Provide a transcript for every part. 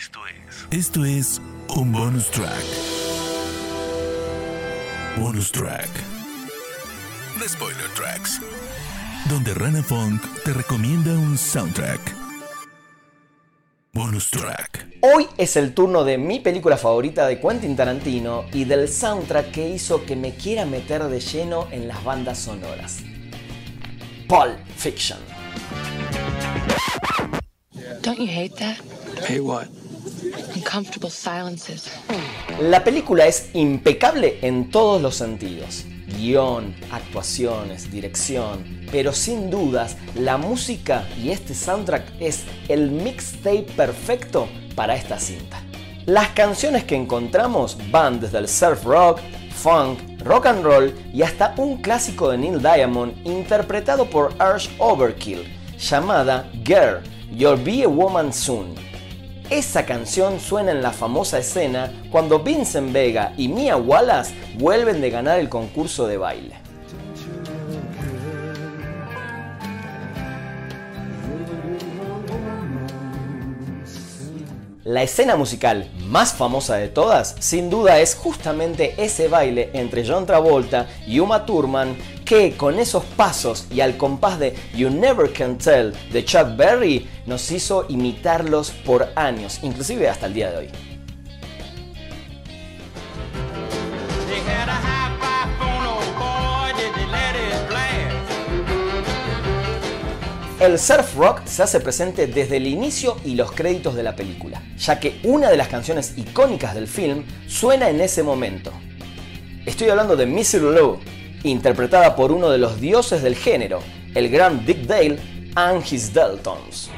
Esto es. Esto es un bonus track. Bonus track. The Spoiler Tracks. Donde Rana Funk te recomienda un soundtrack. Bonus track. Hoy es el turno de mi película favorita de Quentin Tarantino y del soundtrack que hizo que me quiera meter de lleno en las bandas sonoras. Pulp Fiction. Don't you hate that? Hey, what? La película es impecable en todos los sentidos. Guión, actuaciones, dirección, pero sin dudas la música y este soundtrack es el mixtape perfecto para esta cinta. Las canciones que encontramos van desde el surf rock, funk, rock and roll y hasta un clásico de Neil Diamond interpretado por Arch Overkill, llamada Girl, You'll Be a Woman Soon. Esa canción suena en la famosa escena cuando Vincent Vega y Mia Wallace vuelven de ganar el concurso de baile. La escena musical más famosa de todas, sin duda, es justamente ese baile entre John Travolta y Uma Thurman que con esos pasos y al compás de You Never Can Tell de Chuck Berry nos hizo imitarlos por años, inclusive hasta el día de hoy. El surf rock se hace presente desde el inicio y los créditos de la película, ya que una de las canciones icónicas del film suena en ese momento. Estoy hablando de Missy Lou, interpretada por uno de los dioses del género, el gran Dick Dale and His Deltons.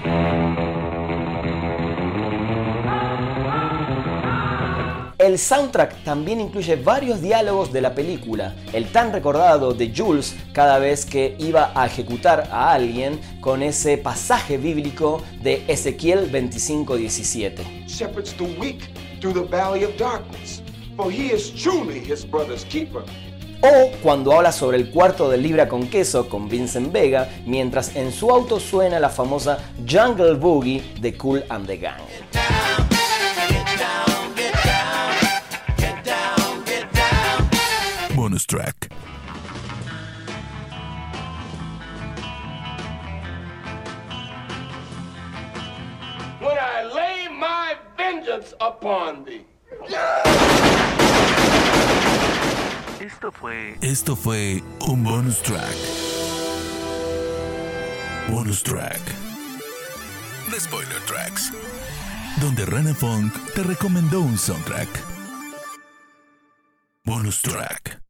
El soundtrack también incluye varios diálogos de la película, el tan recordado de Jules cada vez que iba a ejecutar a alguien con ese pasaje bíblico de Ezequiel 25:17. shepherds the weak through the valley of darkness, for he is truly his brother's keeper. O cuando habla sobre el cuarto de libra con queso con Vincent Vega, mientras en su auto suena la famosa Jungle Boogie de Cool and the Gang. Bonus track. When I lay my vengeance upon thee. Esto fue. Un bonus track. Bonus track. The Spoiler Tracks. Donde Rana Funk te recomendó un soundtrack. Bonus track.